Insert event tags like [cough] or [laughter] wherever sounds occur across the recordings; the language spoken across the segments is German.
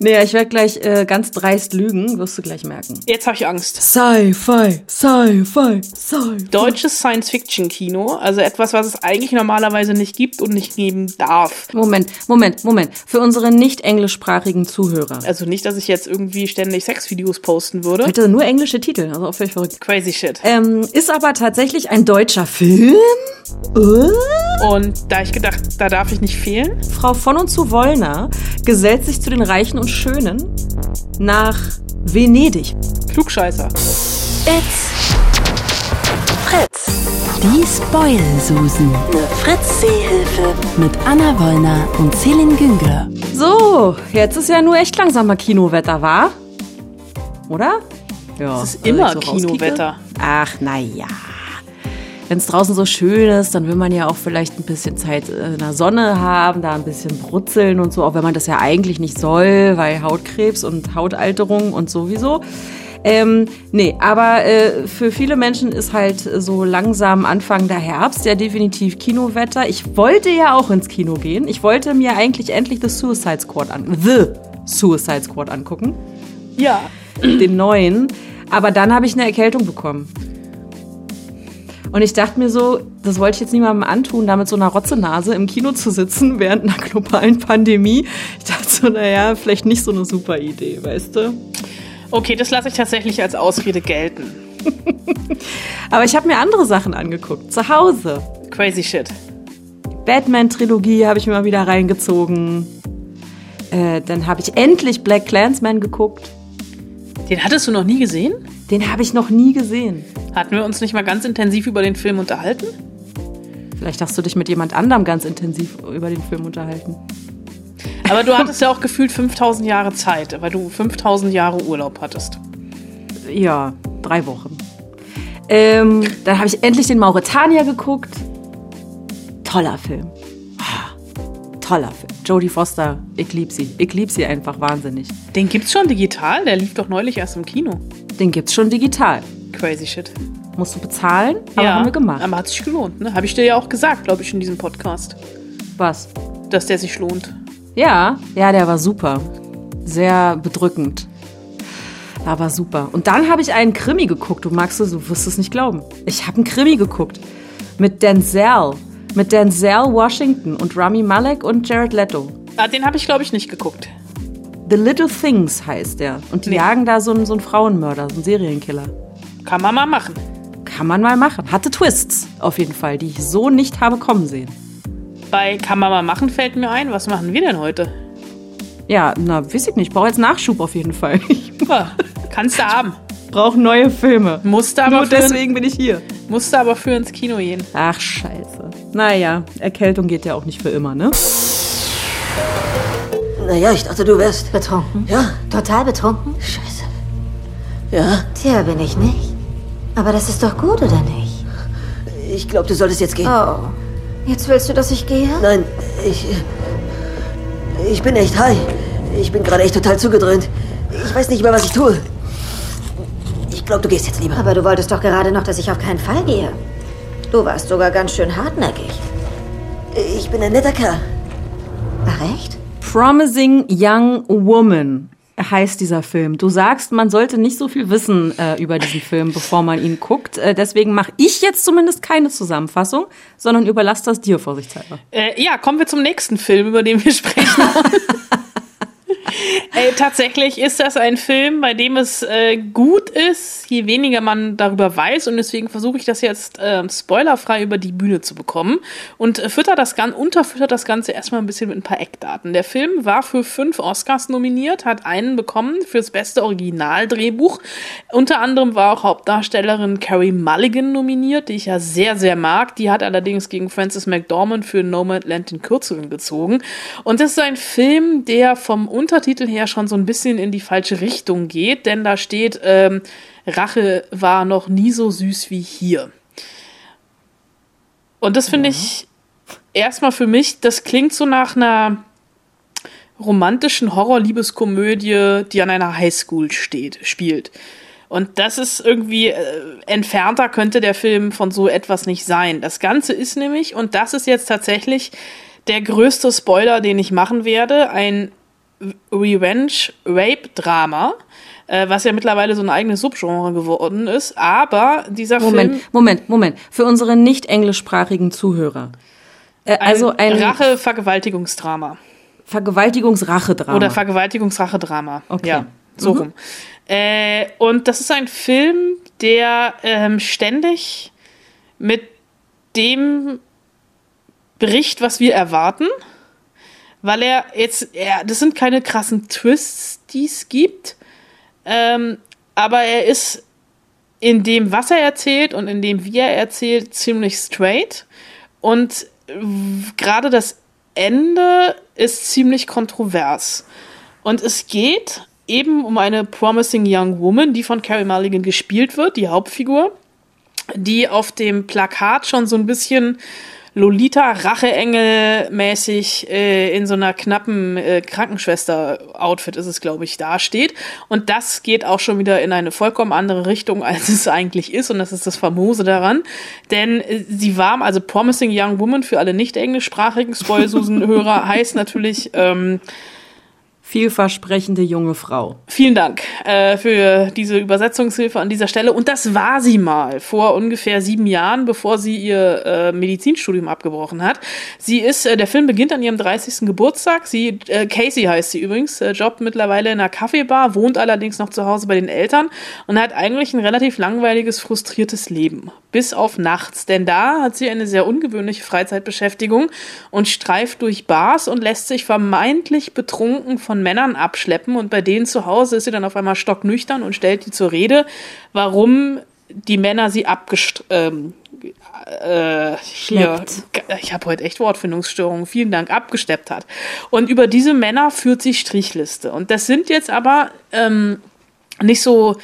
Nee, ich werde gleich äh, ganz dreist lügen, wirst du gleich merken. Jetzt habe ich Angst. Sci-Fi, Sci-Fi, Sci-Fi. Deutsches Science-Fiction-Kino, also etwas, was es eigentlich normalerweise nicht gibt und nicht geben darf. Moment, Moment, Moment. Für unsere nicht englischsprachigen Zuhörer. Also nicht, dass ich jetzt irgendwie ständig Sexvideos posten würde. Bitte nur englische Titel, also auch völlig verrückt. Crazy shit. Ähm, ist aber tatsächlich ein deutscher Film. Äh? Und da ich gedacht, da darf ich nicht fehlen. Frau von und zu Wollner gesellt sich zu den Reichen und Schönen nach Venedig. Klugscheißer. It's Fritz. Die Spoil-Susen. Eine Fritz-Seehilfe. Mit Anna Wollner und Celine Güngler. So, jetzt ist ja nur echt langsamer Kinowetter, war? Oder? Ja. Es ist immer so. Kinowetter. Ach, na ja. Wenn es draußen so schön ist, dann will man ja auch vielleicht ein bisschen Zeit in der Sonne haben, da ein bisschen brutzeln und so, auch wenn man das ja eigentlich nicht soll, weil Hautkrebs und Hautalterung und sowieso. Ähm, nee, aber äh, für viele Menschen ist halt so langsam Anfang der Herbst ja definitiv Kinowetter. Ich wollte ja auch ins Kino gehen. Ich wollte mir eigentlich endlich The Suicide Squad an The Suicide Squad angucken Ja. den neuen. Aber dann habe ich eine Erkältung bekommen. Und ich dachte mir so, das wollte ich jetzt niemandem antun, da mit so einer Rotzenase im Kino zu sitzen [laughs] während einer globalen Pandemie. Ich dachte so, naja, vielleicht nicht so eine super Idee, weißt du? Okay, das lasse ich tatsächlich als Ausrede gelten. [laughs] Aber ich habe mir andere Sachen angeguckt, zu Hause. Crazy shit. Batman-Trilogie habe ich mir mal wieder reingezogen. Äh, dann habe ich endlich Black Clansman geguckt. Den hattest du noch nie gesehen? Den habe ich noch nie gesehen. Hatten wir uns nicht mal ganz intensiv über den Film unterhalten? Vielleicht hast du dich mit jemand anderem ganz intensiv über den Film unterhalten. Aber du hattest ja auch gefühlt 5000 Jahre Zeit, weil du 5000 Jahre Urlaub hattest. Ja, drei Wochen. Ähm, dann habe ich endlich den Mauretanier geguckt. Toller Film. Ah, Toller Film. Jodie Foster, ich lieb sie. Ich lieb sie einfach wahnsinnig. Den gibt's schon digital? Der lief doch neulich erst im Kino. Den gibt's schon digital. Crazy shit. Musst du bezahlen, aber haben wir gemacht. Aber hat sich gelohnt, ne? Habe ich dir ja auch gesagt, glaube ich, in diesem Podcast, Was? dass der sich lohnt. Ja, ja, der war super. Sehr bedrückend. Aber super. Und dann habe ich einen Krimi geguckt. Du magst es, du wirst es nicht glauben. Ich habe einen Krimi geguckt. Mit Denzel. Mit Denzel Washington und Rami Malek und Jared Leto. Ah, den habe ich, glaube ich, nicht geguckt. The Little Things heißt der. Und die Nee. jagen da so einen, so einen Frauenmörder, so einen Serienkiller. Kann man mal machen. Kann man mal machen. Hatte Twists, auf jeden Fall, die ich so nicht habe kommen sehen. Bei Kann man mal machen fällt mir ein, was machen wir denn heute? Ja, na, weiß ich nicht. Ich brauche jetzt Nachschub auf jeden Fall. [laughs] Ja, kannst du haben. brauche neue Filme. Musst du aber, Nur deswegen bin ich hier. musst du aber für ins Kino gehen. Ach, scheiße. Naja, Erkältung geht ja auch nicht für immer, ne? Naja, ich dachte, du wärst. Betrunken? Ja, Total betrunken? scheiße. Ja, Tja, bin ich nicht. Aber das ist doch gut, oder nicht? ich glaube, du solltest jetzt gehen. Oh. Jetzt willst du, dass ich gehe? Nein, ich. Ich bin echt high. Ich bin gerade echt total zugedröhnt. Ich weiß nicht mehr, was ich tue. Ich glaube, du gehst jetzt lieber. Aber du wolltest doch gerade noch, dass ich auf keinen Fall gehe. Du warst sogar ganz schön hartnäckig. Ich bin ein netter Kerl. Ach, echt? Promising Young Woman heißt dieser Film. Du sagst, man sollte nicht so viel wissen äh, über diesen Film, bevor man ihn guckt. Äh, deswegen mache ich jetzt zumindest keine Zusammenfassung, sondern überlasse das dir vorsichtshalber. Äh, ja, kommen wir zum nächsten Film, über den wir sprechen. [laughs] [laughs] Ey, tatsächlich ist das ein Film, bei dem es äh, gut ist, je weniger man darüber weiß. Und deswegen versuche ich das jetzt äh, spoilerfrei über die Bühne zu bekommen. Und äh, fütter das Gan unterfüttert das Ganze erstmal ein bisschen mit ein paar Eckdaten. Der Film war für fünf Oscars nominiert, hat einen bekommen fürs beste Originaldrehbuch. Unter anderem war auch Hauptdarstellerin Carrie Mulligan nominiert, die ich ja sehr, sehr mag. Die hat allerdings gegen Frances McDormand für Nomadland den Kürzeren gezogen. Und das ist ein Film, der vom Untertitel her schon so ein bisschen in die falsche Richtung geht, denn da steht, ähm, Rache war noch nie so süß wie hier. Und das finde ich erstmal für mich, das klingt so nach einer romantischen Horror-Liebeskomödie, die an einer Highschool steht, spielt. Und das ist irgendwie äh, entfernter könnte der Film von so etwas nicht sein. Das Ganze ist nämlich, und das ist jetzt tatsächlich der größte Spoiler, den ich machen werde, ein Revenge-Rape-Drama, äh, was ja mittlerweile so ein eigenes Subgenre geworden ist. Aber dieser Moment, Film. Moment, Moment. Für unsere nicht englischsprachigen Zuhörer. Äh, also ein Rache-Vergewaltigungsdrama. Vergewaltigungsrache-Drama. Oder Vergewaltigungsrache-Drama. Okay. Ja, so Mhm. rum. Äh, und das ist ein Film, der ähm, ständig mit dem bricht, was wir erwarten. Weil er jetzt, er, das sind keine krassen Twists, die es gibt. Ähm, aber er ist in dem, was er erzählt und in dem, wie er erzählt, ziemlich straight. Und gerade das Ende ist ziemlich kontrovers. Und es geht eben um eine promising young woman, die von Carrie Mulligan gespielt wird, die Hauptfigur, die auf dem Plakat schon so ein bisschen Lolita Racheengel mäßig äh, in so einer knappen äh, Krankenschwester Outfit ist es glaube ich dasteht. Und das geht auch schon wieder in eine vollkommen andere Richtung [laughs] als es eigentlich ist. Und das ist das famose daran. Denn äh, sie war also promising young woman für alle nicht englischsprachigen Spoil Susan Hörer [laughs] heißt natürlich ähm, Vielversprechende junge Frau. Vielen Dank äh, für diese Übersetzungshilfe an dieser Stelle. Und das war sie mal vor ungefähr sieben Jahren, bevor sie ihr äh, Medizinstudium abgebrochen hat. Sie ist, äh, der Film beginnt an ihrem 30. Geburtstag. Sie, äh, Casey heißt sie übrigens, äh, jobbt mittlerweile in einer Kaffeebar, wohnt allerdings noch zu Hause bei den Eltern und hat eigentlich ein relativ langweiliges, frustriertes Leben. Bis auf nachts, denn da hat sie eine sehr ungewöhnliche Freizeitbeschäftigung und streift durch Bars und lässt sich vermeintlich betrunken von Männern abschleppen und bei denen zu Hause ist sie dann auf einmal stocknüchtern und stellt die zur Rede, warum die Männer sie abgest ähm, äh, hier, ich habe heute echt Wortfindungsstörungen, vielen Dank, abgesteppt hat. Und über diese Männer führt sie Strichliste. Und das sind jetzt aber ähm, nicht so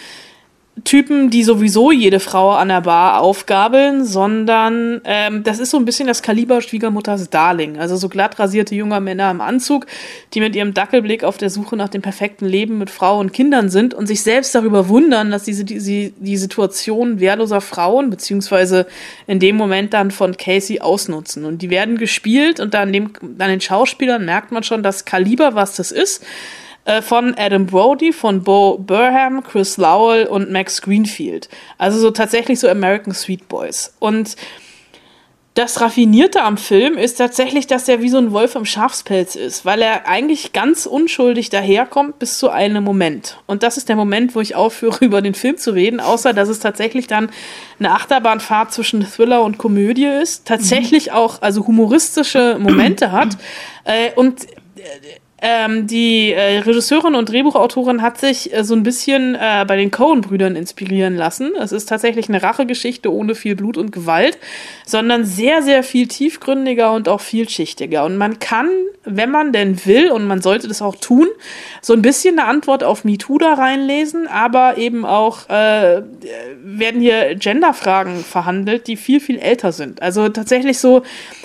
Typen, die sowieso jede Frau an der Bar aufgabeln, sondern ähm, das ist so ein bisschen das Kaliber Schwiegermutters Darling. Also so glatt rasierte junge Männer im Anzug, die mit ihrem Dackelblick auf der Suche nach dem perfekten Leben mit Frau und Kindern sind und sich selbst darüber wundern, dass diese, die, die Situation wehrloser Frauen, beziehungsweise in dem Moment dann von Casey ausnutzen. Und die werden gespielt und dann dem, an den Schauspielern merkt man schon das Kaliber, was das ist von Adam Brody, von Bo Burham, Chris Lowell und Max Greenfield. Also so tatsächlich so American Sweet Boys. Und das Raffinierte am Film ist tatsächlich, dass er wie so ein Wolf im Schafspelz ist, weil er eigentlich ganz unschuldig daherkommt bis zu einem Moment. Und das ist der Moment, wo ich aufhöre, [laughs] über den Film zu reden, außer dass es tatsächlich dann eine Achterbahnfahrt zwischen Thriller und Komödie ist, tatsächlich auch also humoristische Momente hat [clears throat] äh, und ähm, die äh, Regisseurin und Drehbuchautorin hat sich äh, so ein bisschen äh, bei den Coen-Brüdern inspirieren lassen. Es ist tatsächlich eine Rachegeschichte ohne viel Blut und Gewalt, sondern sehr, sehr viel tiefgründiger und auch vielschichtiger. Und man kann, wenn man denn will, und man sollte das auch tun, so ein bisschen eine Antwort auf MeToo da reinlesen, aber eben auch äh, werden hier Genderfragen verhandelt, die viel, viel älter sind. Also tatsächlich so,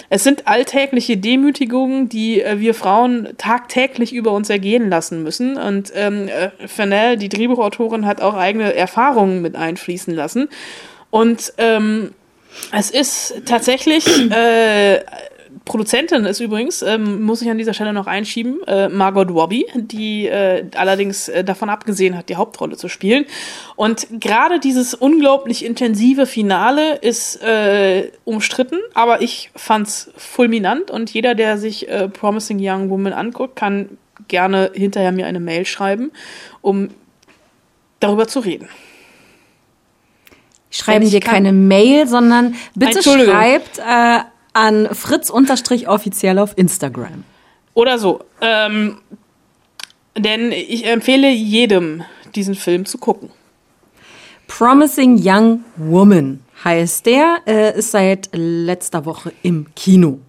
es sind alltägliche Demütigungen, die äh, wir Frauen tagtäglich über uns ergehen lassen müssen. Und ähm, äh, Fennell, die Drehbuchautorin, hat auch eigene Erfahrungen mit einfließen lassen. Und ähm, es ist tatsächlich, äh, Produzentin ist übrigens, ähm, muss ich an dieser Stelle noch einschieben, äh, Margot Robbie, die äh, allerdings äh, davon abgesehen hat, die Hauptrolle zu spielen. Und gerade dieses unglaublich intensive Finale ist äh, umstritten, aber ich fand's fulminant und jeder, der sich äh, Promising Young Woman anguckt, kann gerne hinterher mir eine Mail schreiben, um darüber zu reden. Schreiben dir keine Mail, sondern bitte schreibt äh, an fritz-offiziell auf Instagram. Oder so. Ähm, denn ich empfehle jedem, diesen Film zu gucken. Promising Young Woman heißt der, äh, ist seit letzter Woche im Kino.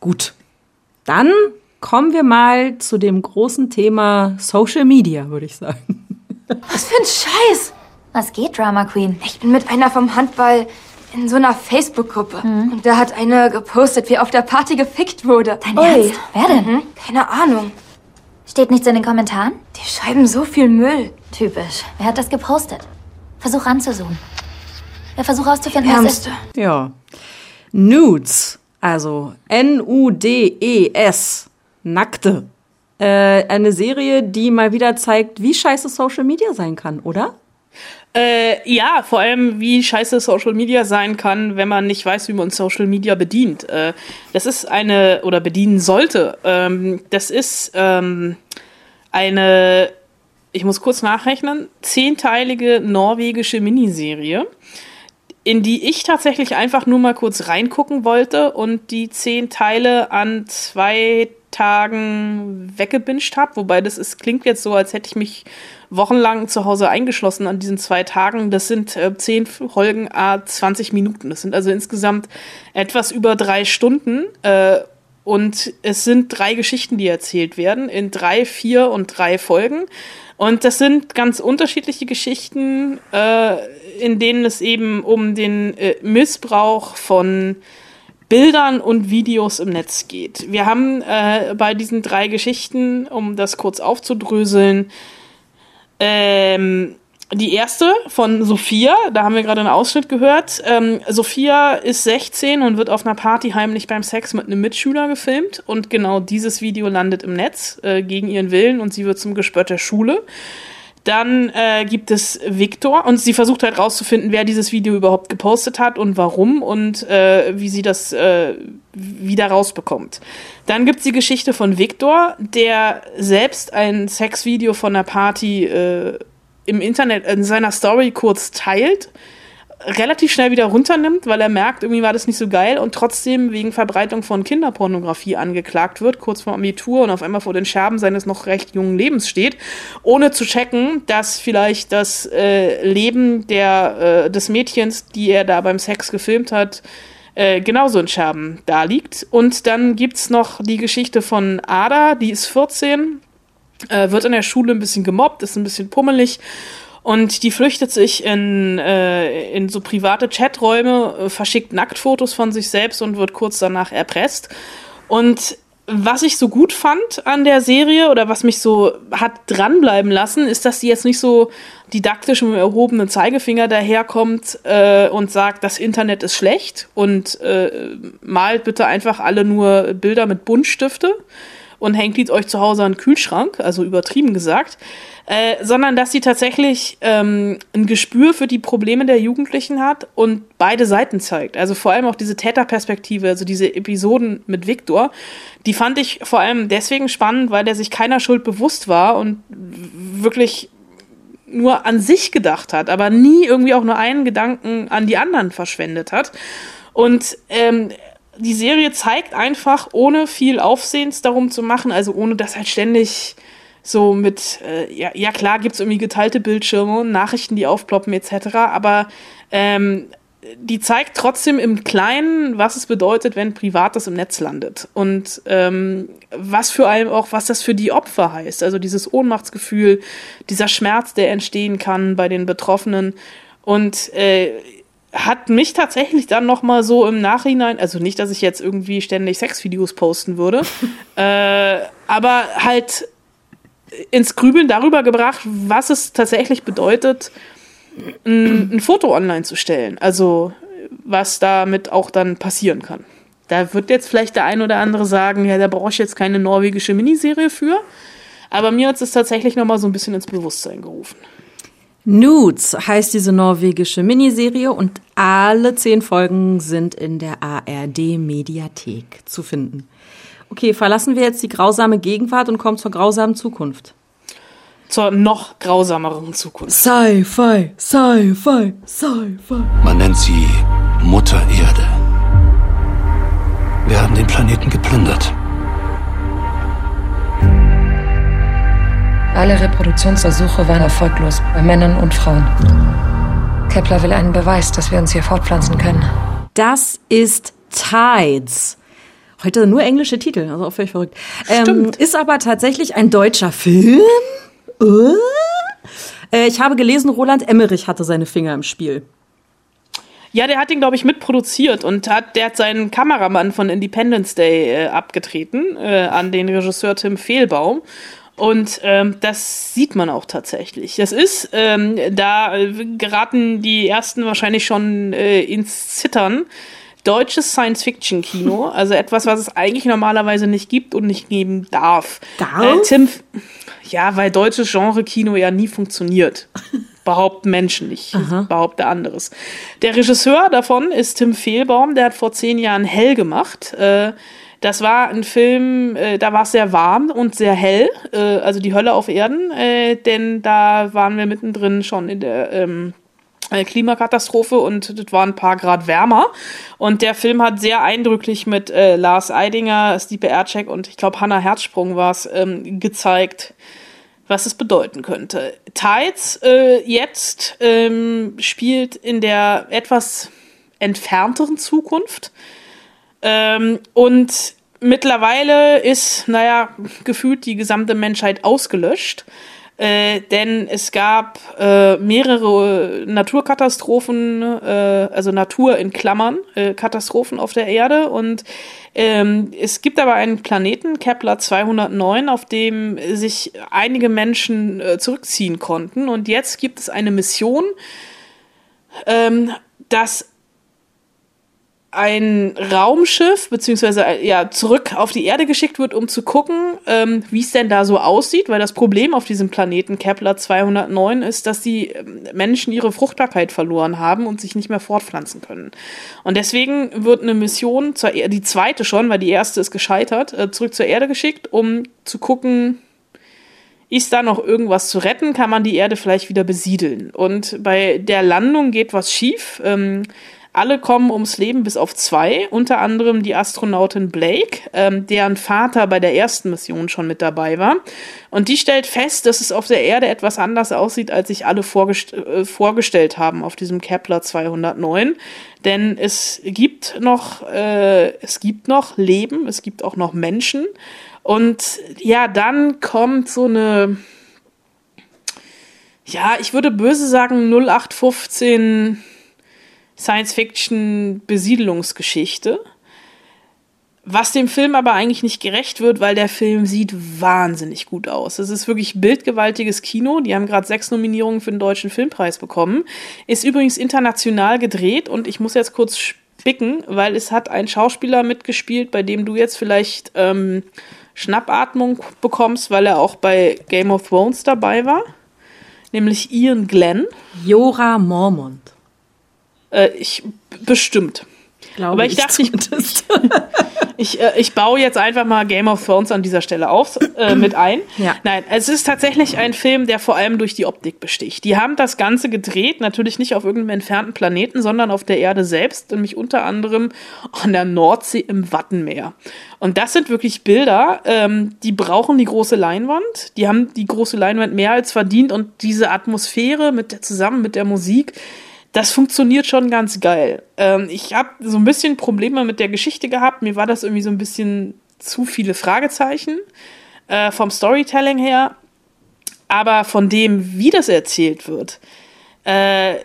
Gut, dann kommen wir mal zu dem großen Thema Social Media, würde ich sagen. Was für ein Scheiß! Was geht, Drama Queen? Ich bin mit einer vom Handball in so einer Facebook-Gruppe. Und da hat eine gepostet, wie auf der Party gefickt wurde. Dein Ernst? Wer denn? Mhm. Keine Ahnung. Steht nichts in den Kommentaren? Die schreiben so viel Müll. Typisch. Wer hat das gepostet? Versuch ranzuzoomen. Der Versuch herauszufinden, was ist. Ja. Nudes, also N-U-D-E-S, nackte Äh, eine Serie, die mal wieder zeigt, wie scheiße Social Media sein kann, oder? Äh, ja, vor allem, wie scheiße Social Media sein kann, wenn man nicht weiß, wie man Social Media bedient. Äh, das ist eine, oder bedienen sollte. Ähm, das ist ähm, eine, ich muss kurz nachrechnen, zehnteilige norwegische Miniserie, in die ich tatsächlich einfach nur mal kurz reingucken wollte und die zehn Teile an zwei Tagen weggebinscht habe. Wobei das ist, klingt jetzt so, als hätte ich mich wochenlang zu Hause eingeschlossen an diesen zwei Tagen. Das sind äh, zehn Folgen, a 20 Minuten. Das sind also insgesamt etwas über drei Stunden. Äh, und es sind drei Geschichten, die erzählt werden, in drei, vier und drei Folgen. Und das sind ganz unterschiedliche Geschichten, äh, in denen es eben um den äh, Missbrauch von Bildern und Videos im Netz geht. Wir haben äh, bei diesen drei Geschichten, um das kurz aufzudröseln, ähm, die erste von Sophia, da haben wir gerade einen Ausschnitt gehört. Ähm, Sophia ist 16 und wird auf einer Party heimlich beim Sex mit einem Mitschüler gefilmt. Und genau dieses Video landet im Netz äh, gegen ihren Willen und sie wird zum Gespött der Schule. Dann äh, gibt es Victor und sie versucht halt rauszufinden, wer dieses Video überhaupt gepostet hat und warum und äh, wie sie das äh, wieder rausbekommt. Dann gibt's die Geschichte von Victor, der selbst ein Sexvideo von einer Party äh, im Internet in seiner Story kurz teilt relativ schnell wieder runternimmt, weil er merkt, irgendwie war das nicht so geil und trotzdem wegen Verbreitung von Kinderpornografie angeklagt wird, kurz vor Abitur und auf einmal vor den Scherben seines noch recht jungen Lebens steht, ohne zu checken, dass vielleicht das äh, Leben der, äh, des Mädchens, die er da beim Sex gefilmt hat, äh, genauso in Scherben da liegt. Und dann gibt's noch die Geschichte von Ada, die ist 14, äh, wird in der Schule ein bisschen gemobbt, ist ein bisschen pummelig und die flüchtet sich in, äh, in so private Chaträume, äh, verschickt Nacktfotos von sich selbst und wird kurz danach erpresst. Und was ich so gut fand an der Serie oder was mich so hat dranbleiben lassen, ist, dass sie jetzt nicht so didaktisch mit dem erhobenen Zeigefinger daherkommt äh, und sagt, das Internet ist schlecht und äh, malt bitte einfach alle nur Bilder mit Buntstifte und hängt die euch zu Hause an den Kühlschrank, also übertrieben gesagt, äh, sondern dass sie tatsächlich ähm, ein Gespür für die Probleme der Jugendlichen hat und beide Seiten zeigt. Also vor allem auch diese Täterperspektive, also diese Episoden mit Viktor, die fand ich vor allem deswegen spannend, weil der sich keiner Schuld bewusst war und wirklich nur an sich gedacht hat, aber nie irgendwie auch nur einen Gedanken an die anderen verschwendet hat. Und ähm, die Serie zeigt einfach, ohne viel Aufsehens darum zu machen, also ohne dass halt ständig so mit, äh, ja, ja klar gibt's irgendwie geteilte Bildschirme, Nachrichten, die aufploppen etc., aber ähm, die zeigt trotzdem im Kleinen, was es bedeutet, wenn Privates im Netz landet. Und ähm, was für allem auch, was das für die Opfer heißt. Also dieses Ohnmachtsgefühl, dieser Schmerz, der entstehen kann bei den Betroffenen. Und äh, hat mich tatsächlich dann noch mal so im Nachhinein, also nicht, dass ich jetzt irgendwie ständig Sexvideos posten würde, [laughs] äh, aber halt ins Grübeln darüber gebracht, was es tatsächlich bedeutet, ein, ein Foto online zu stellen. Also was damit auch dann passieren kann. Da wird jetzt vielleicht der ein oder andere sagen, ja, da brauche ich jetzt keine norwegische Miniserie für. Aber mir hat es tatsächlich noch mal so ein bisschen ins Bewusstsein gerufen. Nudes heißt diese norwegische Miniserie und alle zehn Folgen sind in der ARD Mediathek zu finden. Okay, verlassen wir jetzt die grausame Gegenwart und kommen zur grausamen Zukunft. Zur noch grausameren Zukunft. Sci-Fi, Sci-Fi, Sci-Fi. Man nennt sie Mutter Erde. Wir haben den Planeten geplündert. Alle Reproduktionsversuche waren erfolglos, bei Männern und Frauen. Kepler will einen Beweis, dass wir uns hier fortpflanzen können. Das ist Tides. Heute nur englische Titel, also auch völlig verrückt. Ähm, ist aber tatsächlich ein deutscher Film. Äh, ich habe gelesen, Roland Emmerich hatte seine Finger im Spiel. Ja, der hat ihn, glaube ich, mitproduziert und hat, der hat seinen Kameramann von Independence Day äh, abgetreten äh, an den Regisseur Tim Fehlbaum. Und ähm, das sieht man auch tatsächlich. Das ist, ähm, da geraten die ersten wahrscheinlich schon äh, ins Zittern, deutsches Science-Fiction-Kino, [laughs] also etwas, was es eigentlich normalerweise nicht gibt und nicht geben darf. Darf? Äh, Tim, ja, weil deutsches Genre-Kino ja nie funktioniert. [laughs] Behaupten Menschen nicht, behaupte anderes. Der Regisseur davon ist Tim Fehlbaum, der hat vor zehn Jahren Hell gemacht. Äh, das war ein Film, äh, da war es sehr warm und sehr hell, äh, also die Hölle auf Erden, äh, denn da waren wir mittendrin schon in der ähm, äh, Klimakatastrophe und das war ein paar Grad wärmer. Und der Film hat sehr eindrücklich mit äh, Lars Eidinger, Stipe Ercek und ich glaube Hannah Herzsprung war es, ähm, gezeigt, was es bedeuten könnte. Tides äh, jetzt ähm, spielt in der etwas entfernteren Zukunft. Ähm, und mittlerweile ist, naja, gefühlt die gesamte Menschheit ausgelöscht. Äh, denn es gab äh, mehrere Naturkatastrophen, äh, also Natur in Klammern, äh, Katastrophen auf der Erde. Und ähm, es gibt aber einen Planeten, Kepler 209, auf dem sich einige Menschen äh, zurückziehen konnten. Und jetzt gibt es eine Mission, ähm, das ein Raumschiff beziehungsweise äh, ja zurück auf die Erde geschickt wird, um zu gucken, ähm, wie es denn da so aussieht, weil das Problem auf diesem Planeten Kepler 209 ist, dass die ähm, Menschen ihre Fruchtbarkeit verloren haben und sich nicht mehr fortpflanzen können. Und deswegen wird eine Mission zur Erde, die zweite schon, weil die erste ist gescheitert, äh, zurück zur Erde geschickt, um zu gucken, ist da noch irgendwas zu retten? Kann man die Erde vielleicht wieder besiedeln? Und bei der Landung geht was schief. Ähm, alle kommen ums Leben bis auf zwei, unter anderem die Astronautin Blake, ähm, deren Vater bei der ersten Mission schon mit dabei war. Und die stellt fest, dass es auf der Erde etwas anders aussieht, als sich alle vorgest äh, vorgestellt haben auf diesem Kepler 209. Denn es gibt noch, äh, es gibt noch Leben, es gibt auch noch Menschen. Und ja, dann kommt so eine, ja, ich würde böse sagen 0815 Science-Fiction-Besiedelungsgeschichte. Was dem Film aber eigentlich nicht gerecht wird, weil der Film sieht wahnsinnig gut aus. Es ist wirklich bildgewaltiges Kino. Die haben gerade sechs Nominierungen für den Deutschen Filmpreis bekommen. Ist übrigens international gedreht und ich muss jetzt kurz spicken, weil es hat ein Schauspieler mitgespielt, bei dem du jetzt vielleicht ähm, Schnappatmung bekommst, weil er auch bei Game of Thrones dabei war. Nämlich Ian Glenn. Jora Mormont. Äh, ich bestimmt. Glaube Aber ich, ich dachte, ich, [laughs] ich, äh, ich baue jetzt einfach mal Game of Thrones an dieser Stelle auf, äh, [clears throat] mit ein. Ja. Nein, es ist tatsächlich ein Film, der vor allem durch die Optik besticht. Die haben das Ganze gedreht, natürlich nicht auf irgendeinem entfernten Planeten, sondern auf der Erde selbst, nämlich unter anderem an der Nordsee im Wattenmeer. Und das sind wirklich Bilder, ähm, die brauchen die große Leinwand. Die haben die große Leinwand mehr als verdient und diese Atmosphäre mit der, zusammen mit der Musik, das funktioniert schon ganz geil. Ähm, ich habe so ein bisschen Probleme mit der Geschichte gehabt. Mir war das irgendwie so ein bisschen zu viele Fragezeichen äh, vom Storytelling her. Aber von dem, wie das erzählt wird, äh,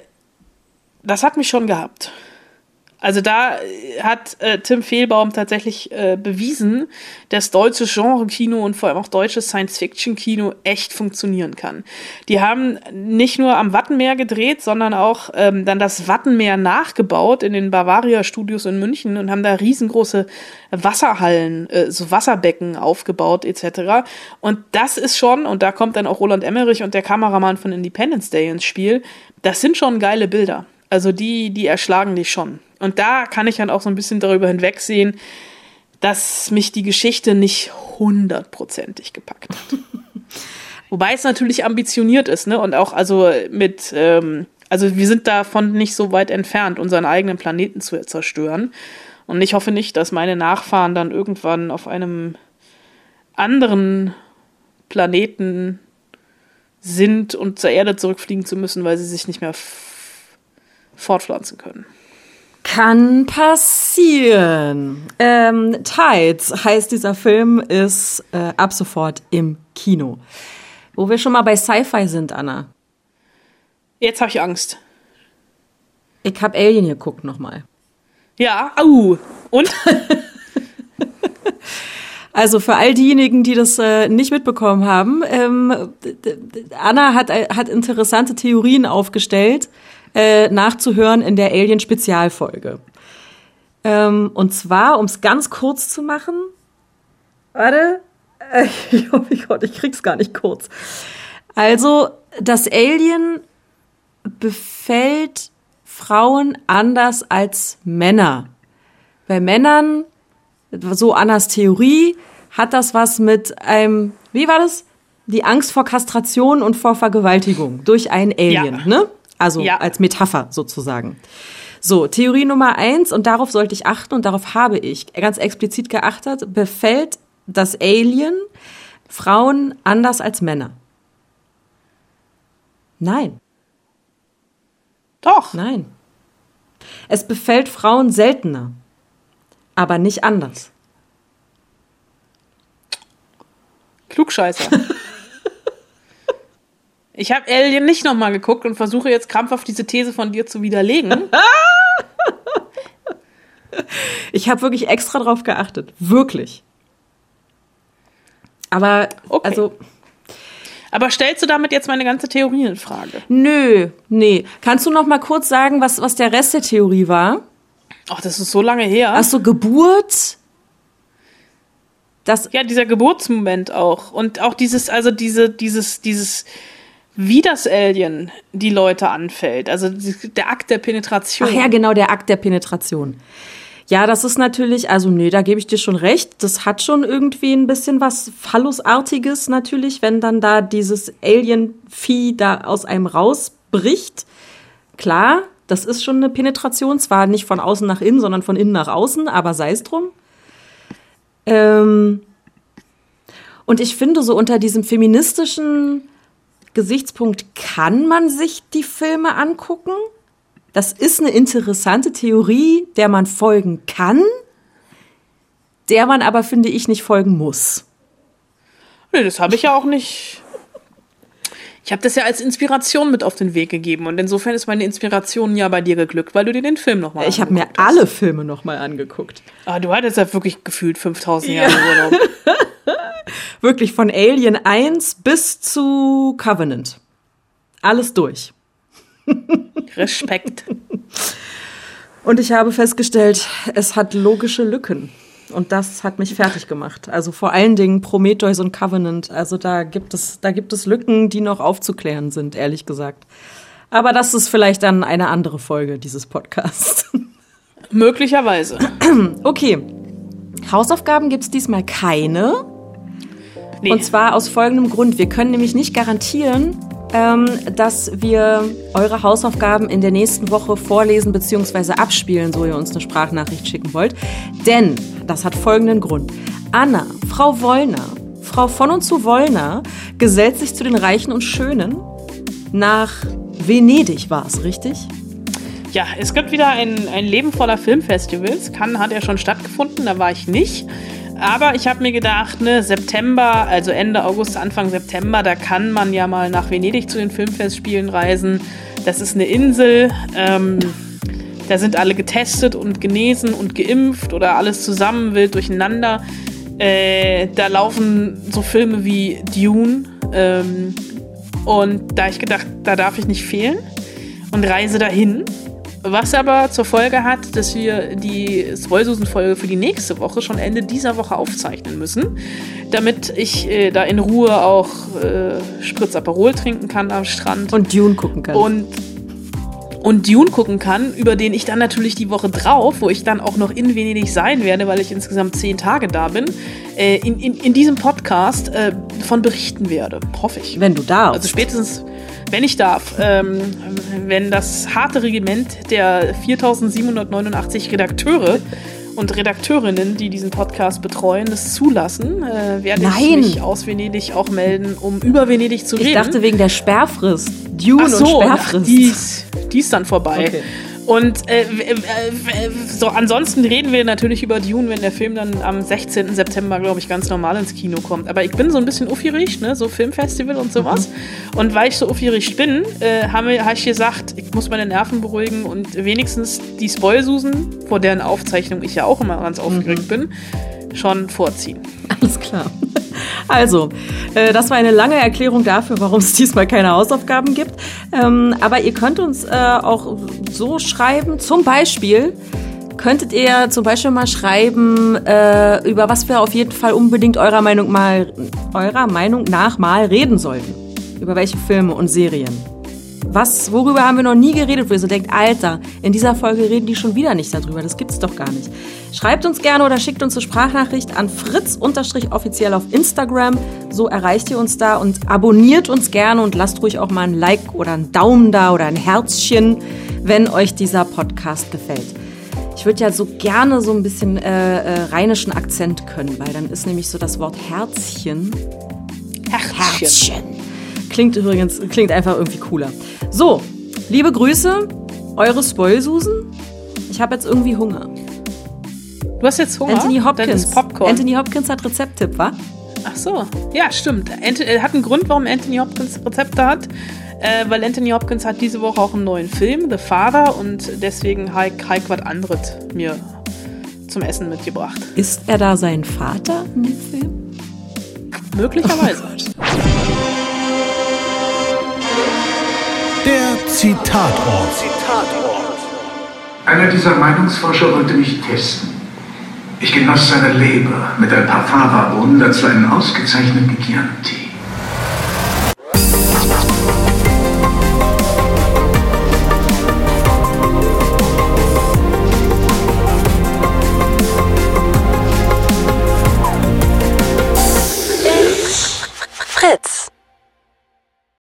das hat mich schon gehabt. Also da hat äh, Tim Fehlbaum tatsächlich äh, bewiesen, dass deutsches Genre-Kino und vor allem auch deutsches Science-Fiction-Kino echt funktionieren kann. Die haben nicht nur am Wattenmeer gedreht, sondern auch ähm, dann das Wattenmeer nachgebaut in den Bavaria-Studios in München und haben da riesengroße Wasserhallen, äh, so Wasserbecken aufgebaut etc. Und das ist schon, und da kommt dann auch Roland Emmerich und der Kameramann von Independence Day ins Spiel, das sind schon geile Bilder. Also die, die erschlagen dich schon. Und da kann ich dann auch so ein bisschen darüber hinwegsehen, dass mich die Geschichte nicht hundertprozentig gepackt hat. [laughs] Wobei es natürlich ambitioniert ist, ne? Und auch also mit, ähm, also wir sind davon nicht so weit entfernt, unseren eigenen Planeten zu zerstören. Und ich hoffe nicht, dass meine Nachfahren dann irgendwann auf einem anderen Planeten sind und zur Erde zurückfliegen zu müssen, weil sie sich nicht mehr fortpflanzen können. Kann passieren. Ähm, Tides heißt dieser Film, ist äh, ab sofort im Kino. Wo wir schon mal bei Sci-Fi sind, Anna. Jetzt habe ich Angst. Ich hab Alien geguckt nochmal. Ja, au. Und? [laughs] Also für all diejenigen, die das äh, nicht mitbekommen haben, ähm, Anna hat, äh, hat interessante Theorien aufgestellt, äh, nachzuhören in der Alien-Spezialfolge. Ähm, und zwar, um es ganz kurz zu machen. Warte. Äh, oh mein Gott, ich krieg's gar nicht kurz. Also, das Alien befällt Frauen anders als Männer. Bei Männern, so Annas Theorie, hat das was mit einem, wie war das? Die Angst vor Kastration und vor Vergewaltigung durch ein Alien, Ja. ne? Also Ja. als Metapher sozusagen. So, Theorie Nummer eins, und darauf sollte ich achten und darauf habe ich ganz explizit geachtet, befällt das Alien Frauen anders als Männer. Nein, Doch. nein. Es befällt Frauen seltener, aber nicht anders. Klugscheißer. [laughs] Ich habe Alien nicht nochmal geguckt und versuche jetzt krampfhaft diese These von dir zu widerlegen. [laughs] Ich habe wirklich extra drauf geachtet. Wirklich. Aber, Okay. also, Aber stellst du damit jetzt meine ganze Theorie in Frage? nö, nee. Kannst du noch mal kurz sagen, was, was der Rest der Theorie war? Ach, das ist so lange her. Ach so, Geburt? Das, Ja, dieser Geburtsmoment auch. Und auch dieses, also diese, dieses, dieses, wie das Alien die Leute anfällt. Also der Akt der Penetration. ach ja, genau, der Akt der Penetration. Ja, das ist natürlich, also nee, da gebe ich dir schon recht. Das hat schon irgendwie ein bisschen was Phallusartiges natürlich, wenn dann da dieses Alien-Vieh da aus einem rausbricht. Klar, das ist schon eine Penetration, zwar nicht von außen nach innen, sondern von innen nach außen, aber sei es drum. Ähm, und ich finde, so unter diesem feministischen Gesichtspunkt kann man sich die Filme angucken. Das ist eine interessante Theorie, der man folgen kann, der man aber, finde ich, nicht folgen muss. Nee, das habe ich ja auch nicht. Ich habe das ja als Inspiration mit auf den Weg gegeben. Und insofern ist meine Inspiration ja bei dir geglückt, weil du dir den Film nochmal Ich habe mir alle Filme nochmal angeguckt. Ah, du hattest ja wirklich gefühlt 5000 Jahre Urlaub. [laughs] Wirklich von Alien 1 bis zu Covenant. Alles durch. Respekt. Und ich habe festgestellt, es hat logische Lücken. Und das hat mich fertig gemacht. Also vor allen Dingen Prometheus und Covenant. Also da gibt es, da gibt es Lücken, die noch aufzuklären sind, ehrlich gesagt. Aber das ist vielleicht dann eine andere Folge dieses Podcasts. Möglicherweise. [clears throat] Okay. Hausaufgaben gibt's diesmal keine. Nee. Und zwar aus folgendem Grund. Wir können nämlich nicht garantieren, ähm, dass wir eure Hausaufgaben in der nächsten Woche vorlesen bzw. abspielen, so ihr uns eine Sprachnachricht schicken wollt. Denn das hat folgenden Grund. Anna, Frau Wollner, Frau von und zu Wollner gesellt sich zu den Reichen und Schönen nach Venedig war es, richtig? Ja, es gibt wieder ein, ein Leben voller Filmfestivals. Cannes hat ja schon stattgefunden, da war ich nicht. Aber ich habe mir gedacht, ne, September, also Ende August, Anfang September, da kann man ja mal nach Venedig zu den Filmfestspielen reisen. Das ist eine Insel. Ähm, da sind alle getestet und genesen und geimpft oder alles zusammen wild durcheinander. Äh, da laufen so Filme wie Dune. Ähm, und da ich gedacht, da darf ich nicht fehlen und reise dahin. Was aber zur Folge hat, dass wir die Spoilsusen-Folge für die nächste Woche schon Ende dieser Woche aufzeichnen müssen, damit ich äh, da in Ruhe auch äh, Spritz Aperol trinken kann am Strand Und Dune gucken kann. und und Dune gucken kann, über den ich dann natürlich die Woche drauf, wo ich dann auch noch in Venedig sein werde, weil ich insgesamt zehn Tage da bin, äh, in, in, in diesem Podcast äh, von berichten werde. Hoffe ich. Wenn du darfst. Also spätestens, wenn ich darf, ähm, wenn das harte Regiment der 4789 Redakteure und Redakteurinnen, die diesen Podcast betreuen, das zulassen, äh, werde Nein. ich mich aus Venedig auch melden, um über Venedig zu ich reden. dachte wegen der Sperrfrist. Dune Ach so, und Sperrfrist. die, ist, die ist dann vorbei. Okay. Und äh, äh, so ansonsten reden wir natürlich über Dune, wenn der Film dann am 16. September, glaube ich, ganz normal ins Kino kommt. Aber ich bin so ein bisschen aufgeregt, ne? so Filmfestival und sowas. Und weil ich so aufgeregt bin, äh, habe hab ich gesagt, ich muss meine Nerven beruhigen und wenigstens die Spoilsusen, vor deren Aufzeichnung ich ja auch immer ganz aufgeregt bin, schon vorziehen. Alles klar. Also, äh, das war eine lange Erklärung dafür, warum es diesmal keine Hausaufgaben gibt. Ähm, aber ihr könnt uns äh, auch so schreiben, zum Beispiel, könntet ihr zum Beispiel mal schreiben, äh, über was wir auf jeden Fall unbedingt eurer Meinung mal, eurer Meinung nach mal reden sollten. Über welche Filme und Serien. Was, worüber haben wir noch nie geredet, wo ihr so denkt, Alter, in dieser Folge reden die schon wieder nicht darüber, das gibt's doch gar nicht. Schreibt uns gerne oder schickt uns eine Sprachnachricht an fritz-offiziell auf Instagram, so erreicht ihr uns da und abonniert uns gerne und lasst ruhig auch mal ein Like oder einen Daumen da oder ein Herzchen, wenn euch dieser Podcast gefällt. Ich würde ja so gerne so ein bisschen äh, äh, rheinischen Akzent können, weil dann ist nämlich so das Wort Herzchen. Herzchen. Herzchen. Klingt übrigens, klingt einfach irgendwie cooler. So, liebe Grüße, eure Spoilsusen. Ich habe jetzt irgendwie Hunger. Du hast jetzt Hunger? Anthony Hopkins. Popcorn. Anthony Hopkins hat Rezepttipp, wa? Ach so, ja, stimmt. Ant äh, hat einen Grund, warum Anthony Hopkins Rezepte hat. Äh, weil Anthony Hopkins hat diese Woche auch einen neuen Film, The Father, und deswegen habe ich was anderes mir zum Essen mitgebracht. Ist er da sein Vater in dem Film? Möglicherweise. Der Zitatort. Einer dieser Meinungsforscher wollte mich testen. Ich genoss seine Leber mit ein paar Fava-Bohnen, dazu einen ausgezeichneten Chianti.